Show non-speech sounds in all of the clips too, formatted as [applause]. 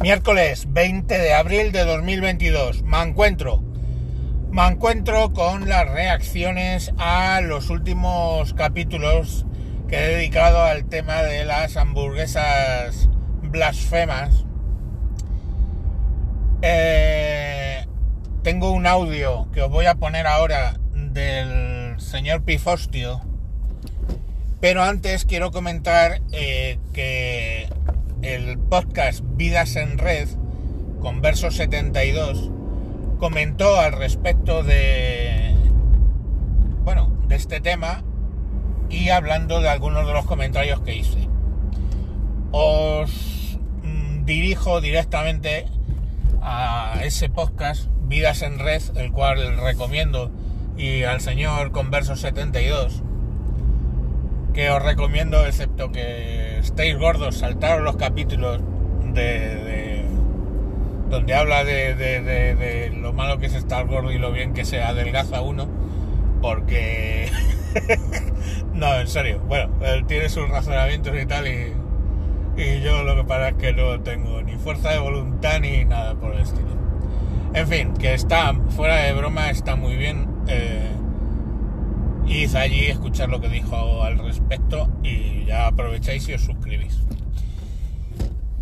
Miércoles 20 de abril de 2022. Me encuentro. Me encuentro con las reacciones a los últimos capítulos que he dedicado al tema de las hamburguesas blasfemas. Eh, tengo un audio que os voy a poner ahora del señor Pifostio. Pero antes quiero comentar eh, que el podcast Vidas en Red, con verso 72, comentó al respecto de, bueno, de este tema y hablando de algunos de los comentarios que hice. Os mm, dirijo directamente a ese podcast Vidas en Red, el cual recomiendo, y al señor Converso 72 que os recomiendo, excepto que estéis gordos, saltaros los capítulos de, donde habla de, lo malo que es estar gordo y lo bien que se adelgaza uno, porque [laughs] no, en serio, bueno, él tiene sus razonamientos y tal, y, yo lo que pasa es que no tengo ni fuerza de voluntad ni nada por el estilo. En fin, que está fuera de broma, está muy bien. Eh, allí escuchar lo que dijo al respecto y ya aprovecháis y os suscribís.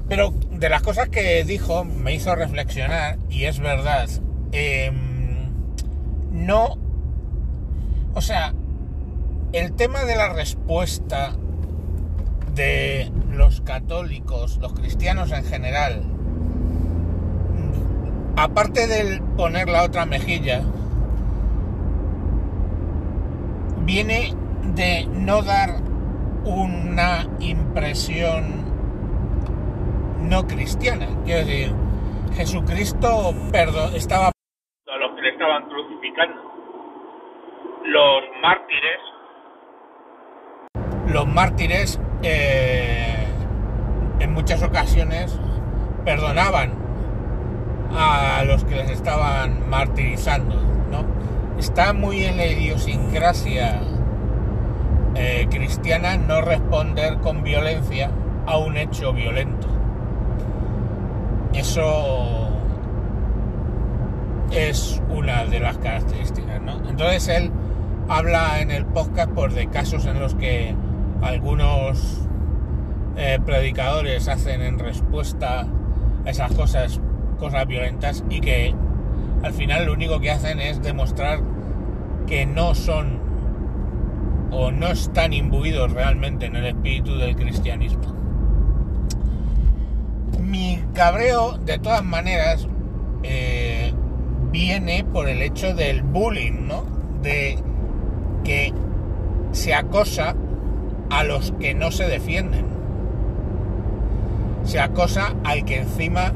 Pero de las cosas que dijo me hizo reflexionar y es verdad, em, no, o sea, el tema de la respuesta de los católicos, los cristianos en general, aparte del poner la otra mejilla, viene de no dar una impresión no cristiana. Quiero decir, Jesucristo perdón, estaba a los que le estaban crucificando. Los mártires. Los mártires eh, en muchas ocasiones perdonaban a los que les estaban martirizando, ¿no? está muy en la idiosincrasia eh, cristiana no responder con violencia a un hecho violento. Eso es una de las características, ¿no? Entonces él habla en el podcast pues, de casos en los que algunos eh, predicadores hacen en respuesta a esas cosas, cosas violentas y que al final lo único que hacen es demostrar que no son o no están imbuidos realmente en el espíritu del cristianismo. Mi cabreo, de todas maneras, eh, viene por el hecho del bullying, ¿no? De que se acosa a los que no se defienden. Se acosa al que encima,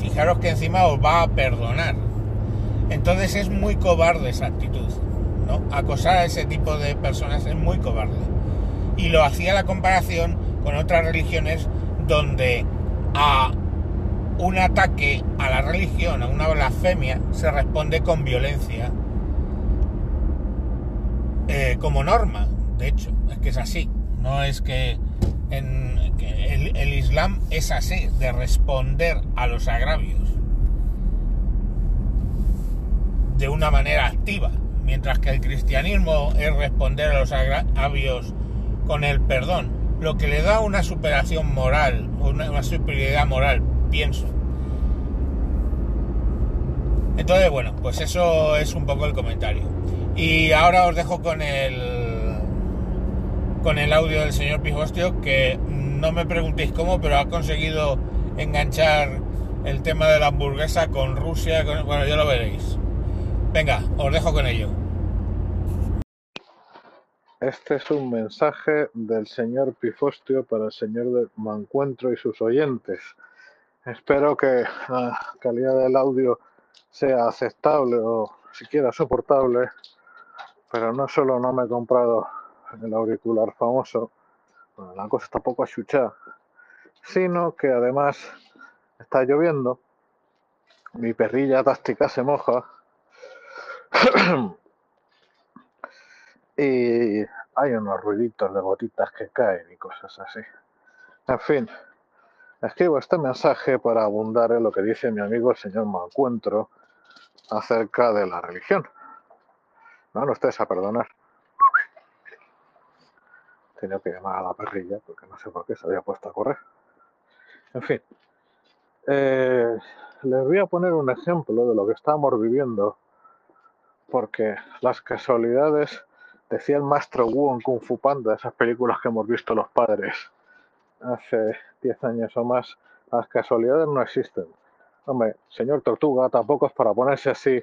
fijaros que encima os va a perdonar entonces es muy cobarde esa actitud, Acosar a ese tipo de personas es muy cobarde. Y lo hacía la comparación con otras religiones donde a un ataque a la religión, a una blasfemia, se responde con violencia eh, como norma. De hecho, es que es así. No es que, en, el Islam es así, de responder a los agravios de una manera activa, mientras que el cristianismo es responder a los agravios con el perdón, lo que le da una superación moral, una, superioridad moral, pienso. Entonces, bueno, pues eso es un poco el comentario. Y ahora os dejo con el con el audio del señor Pijostio, que no me preguntéis cómo, pero ha conseguido enganchar el tema de la hamburguesa con Rusia, bueno, ya lo veréis. Venga, os dejo con ello. Este es un mensaje del señor Pifostio para el señor de Mancuentro y sus oyentes. Espero que la calidad del audio sea aceptable o siquiera soportable, pero no solo no me he comprado el auricular famoso, bueno, la cosa está poco achuchada, sino que además está lloviendo, mi perrilla táctica se moja [coughs] y hay unos ruiditos de gotitas que caen y cosas así. En fin, Escribo este mensaje para abundar en lo que dice mi amigo el señor Mancuentro acerca de la religión. No, no ustedes a perdonar. Tenía que llamar a la perrilla porque no sé por qué se había puesto a correr. En fin, eh, les voy a poner un ejemplo de lo que estamos viviendo porque las casualidades, decía el maestro Wu en Kung Fu Panda, esas películas que hemos visto los padres hace 10 años o más, las casualidades no existen. Hombre, señor Tortuga, tampoco es para ponerse así.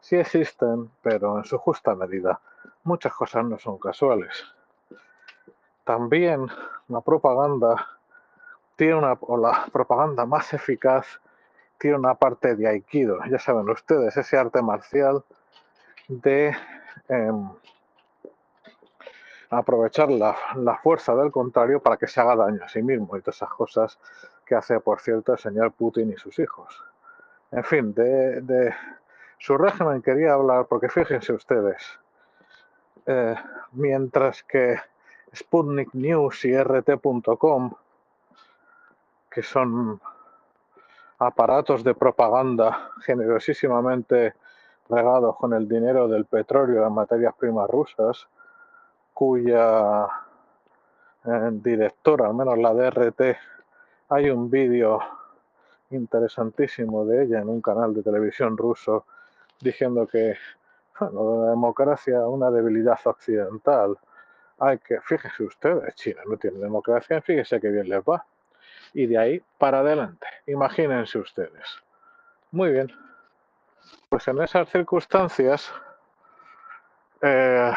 Sí existen, pero en su justa medida. Muchas cosas no son casuales. También la propaganda tiene una, o la propaganda más eficaz tiene una parte de aikido. Ya saben ustedes, ese arte marcial de em, aprovechar la, fuerza del contrario para que se haga daño a sí mismo y todas esas cosas que hace, por cierto, el señor Putin y sus hijos. En fin, de, su régimen quería hablar porque fíjense ustedes, eh, mientras que Sputnik News y RT.com, que son aparatos de propaganda generosísimamente regados con el dinero del petróleo y las materias primas rusas, cuya eh, directora, al menos la DRT, hay un vídeo interesantísimo de ella en un canal de televisión ruso diciendo que la democracia es una debilidad occidental. Hay que, fíjense ustedes, China no tiene democracia, fíjense que bien les va. Y de ahí para adelante, imagínense ustedes. Muy bien, pues en esas circunstancias, eh,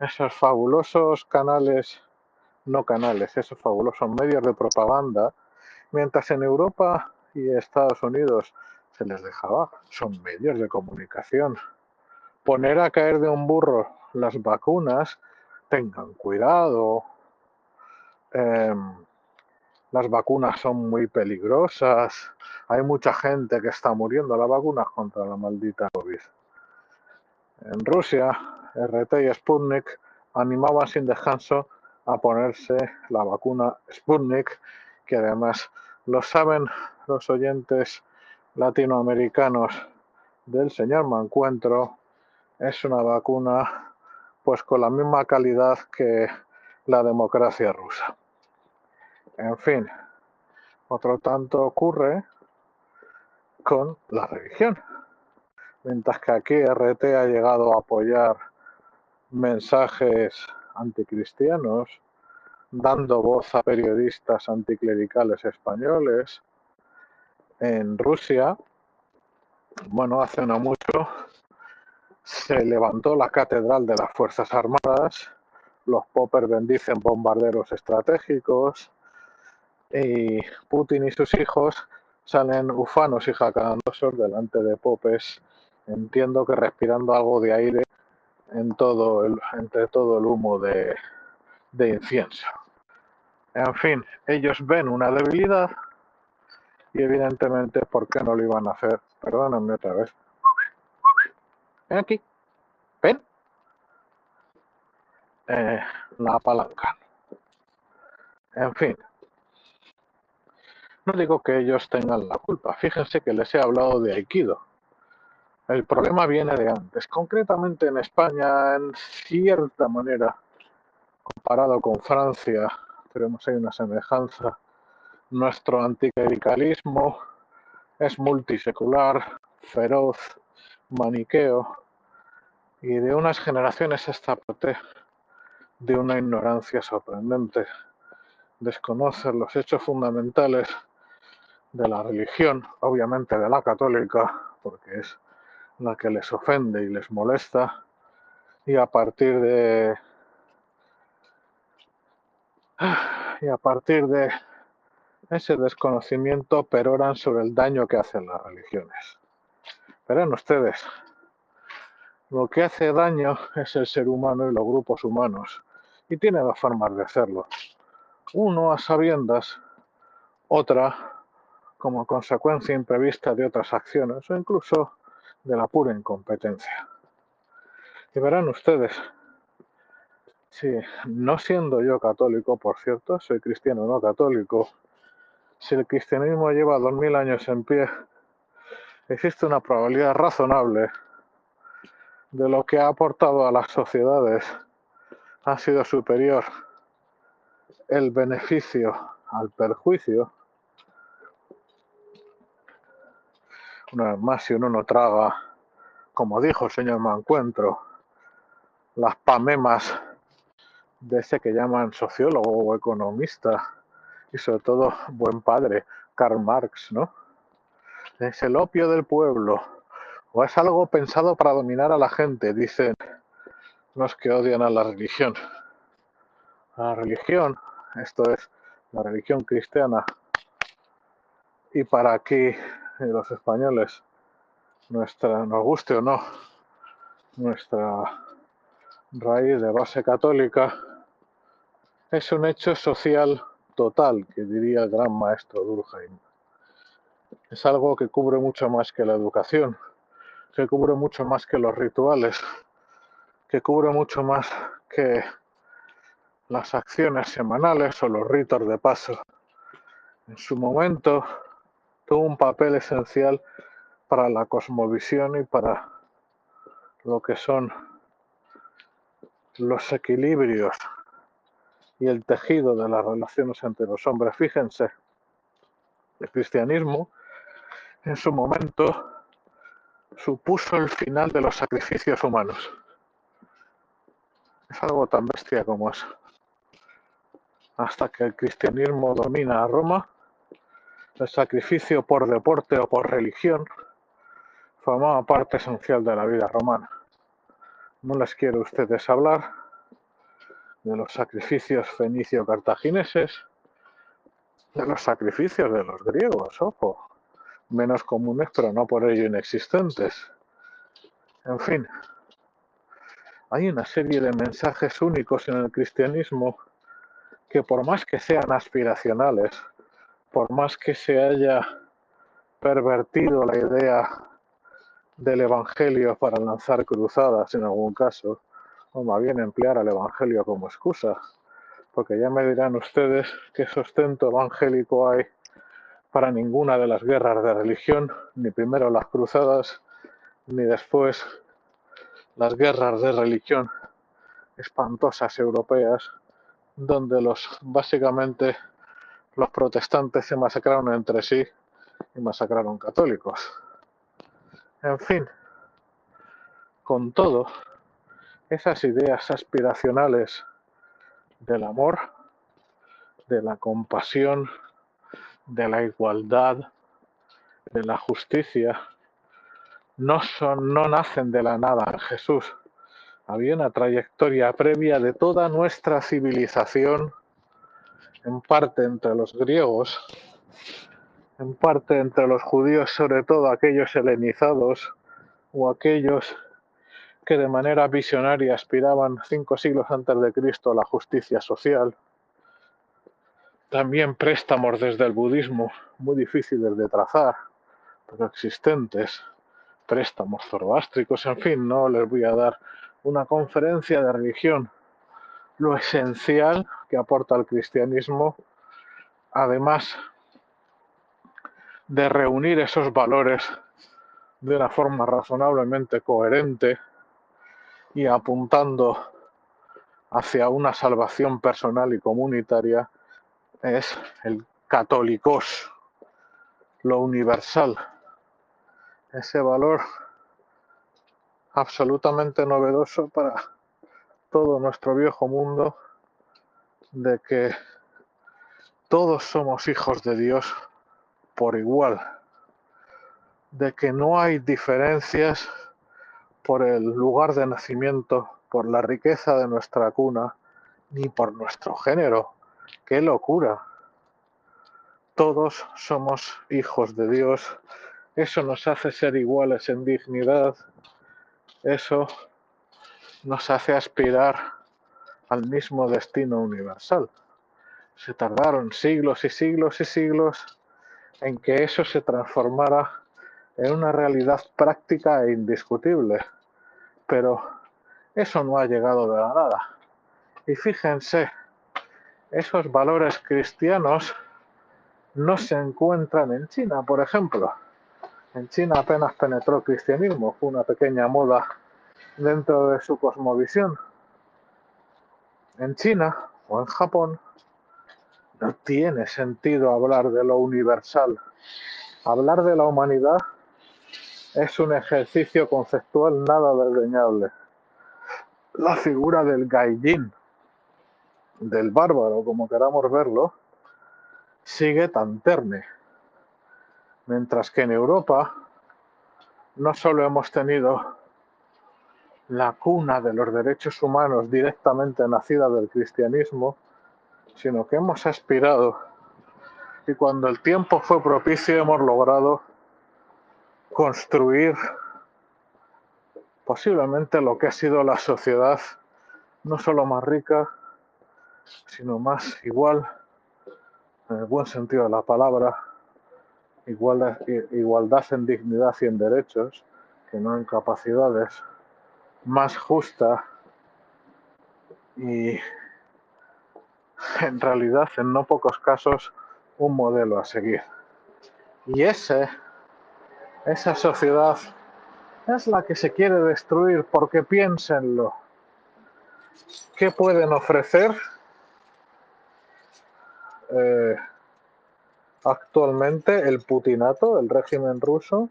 esos fabulosos canales, no canales, esos fabulosos medios de propaganda, mientras en Europa y Estados Unidos se les dejaba, son medios de comunicación. Poner a caer de un burro las vacunas, tengan cuidado. Em, las vacunas son muy peligrosas. Hay mucha gente que está muriendo a las vacunas contra la maldita COVID. En Rusia, RT y Sputnik animaban sin descanso a ponerse la vacuna Sputnik, que además lo saben los oyentes latinoamericanos del señor Mancuentro, es una vacuna pues con la misma calidad que la democracia rusa. En fin, otro tanto ocurre con la religión. Mientras que aquí RT ha llegado a apoyar mensajes anticristianos, dando voz a periodistas anticlericales españoles. En Rusia, bueno, hace no mucho, se levantó la catedral de las Fuerzas Armadas, los poppers bendicen bombarderos estratégicos y Putin y sus hijos salen ufanos y jacandosos delante de popes, entiendo que respirando algo de aire en todo el, entre todo el humo de, de incienso. En fin, ellos ven una debilidad y evidentemente, ¿por qué no lo iban a hacer? Perdónenme otra vez. Ven aquí. Ven. Eh, la palanca. En fin. No digo que ellos tengan la culpa. Fíjense que les he hablado de Aikido. El problema viene de antes. Concretamente en España, en cierta manera, comparado con Francia, tenemos ahí una semejanza. Nuestro anticlericalismo es multisecular, feroz, maniqueo, y de unas generaciones esta parte de una ignorancia sorprendente. Desconocer los hechos fundamentales de la religión, obviamente de la católica, porque es la que les ofende y les molesta, y a partir de [sighs] y a partir de ese desconocimiento peroran sobre el daño que hacen las religiones. Verán ustedes, lo que hace daño es el ser humano y los grupos humanos, y tiene dos formas de hacerlo. Uno a sabiendas, otra como consecuencia imprevista de otras acciones o incluso de la pura incompetencia. Y verán ustedes, Sí, no siendo yo católico, por cierto, soy cristiano no católico, si el cristianismo lleva dos mil años en pie, existe una probabilidad razonable de lo que ha aportado a las sociedades ha sido superior el beneficio al perjuicio. Una más, si uno no traga, como dijo el señor Mancuentro, las pamemas de ese que llaman sociólogo o economista y sobre todo buen padre, Karl Marx, ¿no? Es el opio del pueblo o es algo pensado para dominar a la gente, dicen los que odian a la religión. La religión, esto es la religión cristiana, y para [laughs] aquí los españoles, nuestra, nos guste o no, nuestra raíz de base católica, es un hecho social total, que diría el gran maestro Durkheim. Es algo que cubre mucho más que la educación, que cubre mucho más que los rituales, que cubre mucho más que las acciones semanales o los ritos de paso. En su momento tuvo un papel esencial para la cosmovisión y para lo que son los equilibrios y el tejido de las relaciones entre los hombres. Fíjense, el cristianismo en su momento supuso el final de los sacrificios humanos. Es algo tan bestia como eso. Hasta que el cristianismo domina a Roma, el sacrificio por deporte o por religión formaba parte esencial de la vida romana. No les quiero ustedes hablar de los sacrificios fenicio-cartagineses, de los sacrificios de los griegos, ojo, menos comunes pero no por ello inexistentes. En fin, hay una serie de mensajes únicos en el cristianismo que por más que sean aspiracionales, por más que se haya pervertido la idea del Evangelio para lanzar cruzadas en algún caso, o más bien emplear al Evangelio como excusa, porque ya me dirán ustedes qué sustento evangélico hay para ninguna de las guerras de religión, ni primero las cruzadas, ni después las guerras de religión espantosas europeas, donde los básicamente los protestantes se masacraron entre sí y masacraron católicos. En fin, con todo, esas ideas aspiracionales del amor, de la compasión, de la igualdad, de la justicia, no, son, no nacen de la nada en Jesús. Había una trayectoria previa de toda nuestra civilización, en parte entre los griegos, en parte entre los judíos, sobre todo aquellos helenizados o aquellos que de manera visionaria aspiraban cinco siglos antes de Cristo a la justicia social. También préstamos desde el budismo, muy difíciles de trazar, pero existentes. Préstamos zoroástricos, en fin, no les voy a dar una conferencia de religión. Lo esencial que aporta el cristianismo, además de reunir esos valores de una forma razonablemente coherente, y apuntando hacia una salvación personal y comunitaria es el católicos, lo universal, ese valor absolutamente novedoso para todo nuestro viejo mundo de que todos somos hijos de Dios por igual, de que no hay diferencias por el lugar de nacimiento, por la riqueza de nuestra cuna, ni por nuestro género. ¡Qué locura! Todos somos hijos de Dios. Eso nos hace ser iguales en dignidad. Eso nos hace aspirar al mismo destino universal. Se tardaron siglos y siglos y siglos en que eso se transformara en una realidad práctica e indiscutible pero eso no ha llegado de la nada. Y fíjense, esos valores cristianos no se encuentran en China, por ejemplo. En China apenas penetró el cristianismo, fue una pequeña moda dentro de su cosmovisión. En China o en Japón no tiene sentido hablar de lo universal. Hablar de la humanidad es un ejercicio conceptual nada desdeñable. La figura del gaijin, del bárbaro, como queramos verlo, sigue tan terne. Mientras que en Europa no solo hemos tenido la cuna de los derechos humanos directamente nacida del cristianismo, sino que hemos aspirado. Y cuando el tiempo fue propicio hemos logrado construir posiblemente lo que ha sido la sociedad no solo más rica, sino más igual, en el buen sentido de la palabra, igualdad, igualdad en dignidad y en derechos, que no en capacidades, más justa y en realidad en no pocos casos un modelo a seguir. Y ese, esa sociedad es la que se quiere destruir porque piénsenlo. ¿Qué pueden ofrecer eh, actualmente el putinato, el régimen ruso,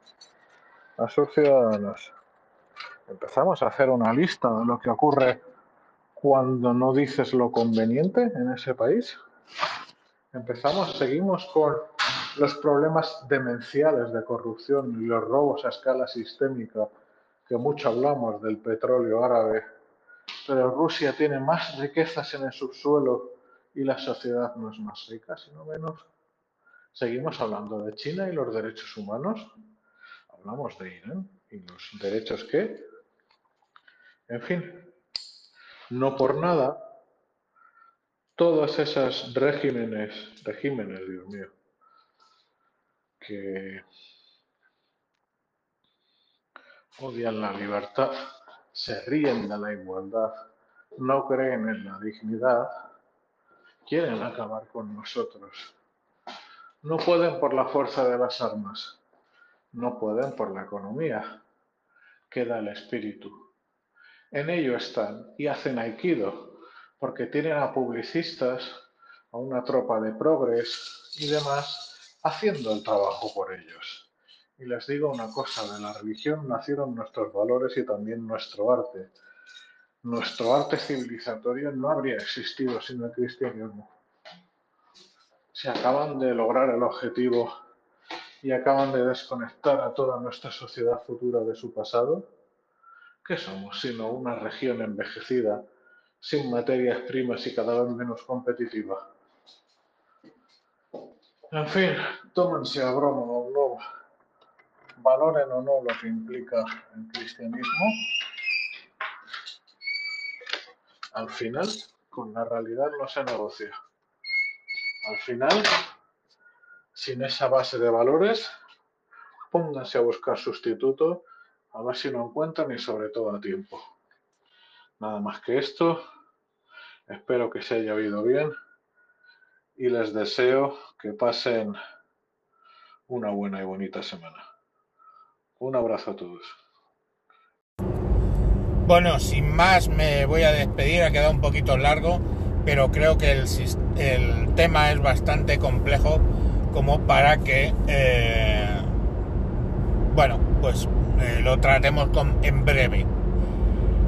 a sus ciudadanos? Empezamos a hacer una lista de lo que ocurre cuando no dices lo conveniente en ese país. Empezamos, seguimos con los problemas demenciales de corrupción y los robos a escala sistémica, que mucho hablamos del petróleo árabe, pero Rusia tiene más riquezas en el subsuelo y la sociedad no es más rica, sino menos. Seguimos hablando de China y los derechos humanos. Hablamos de Irán y los derechos que. En fin, no por nada todos esos regímenes, regímenes, Dios mío, que odian la libertad, se ríen de la igualdad, no creen en la dignidad, quieren acabar con nosotros. No pueden por la fuerza de las armas, no pueden por la economía, queda el espíritu. En ello están y hacen aikido, porque tienen a publicistas, a una tropa de progres y demás haciendo el trabajo por ellos. Y les digo una cosa, de la religión nacieron nuestros valores y también nuestro arte. Nuestro arte civilizatorio no habría existido sin el cristianismo. Si acaban de lograr el objetivo y acaban de desconectar a toda nuestra sociedad futura de su pasado, ¿qué somos sino una región envejecida sin materias primas y cada vez menos competitiva. En fin, tómense a broma o no, valoren o no lo que implica el cristianismo. Al final, con la realidad no se negocia. Al final, sin esa base de valores, pónganse a buscar sustituto, a ver si lo encuentran y sobre todo a tiempo. Nada más que esto. Espero que se haya oído bien y les deseo que pasen una buena y bonita semana. Un abrazo a todos. Bueno, sin más me voy a despedir, ha quedado un poquito largo, pero creo que el, el tema es bastante complejo como para que, eh, bueno, pues eh, lo tratemos con, en breve.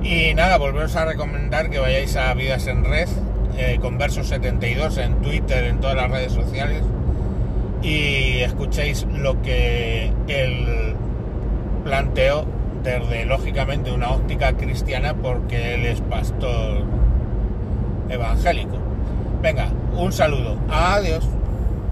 Y nada, volveros a recomendar que vayáis a Vidas en Red, eh, con Versos 72 en Twitter, en todas las redes sociales, y escuchéis lo que él planteó desde, lógicamente, una óptica cristiana, porque él es pastor evangélico. Venga, un saludo. Adiós.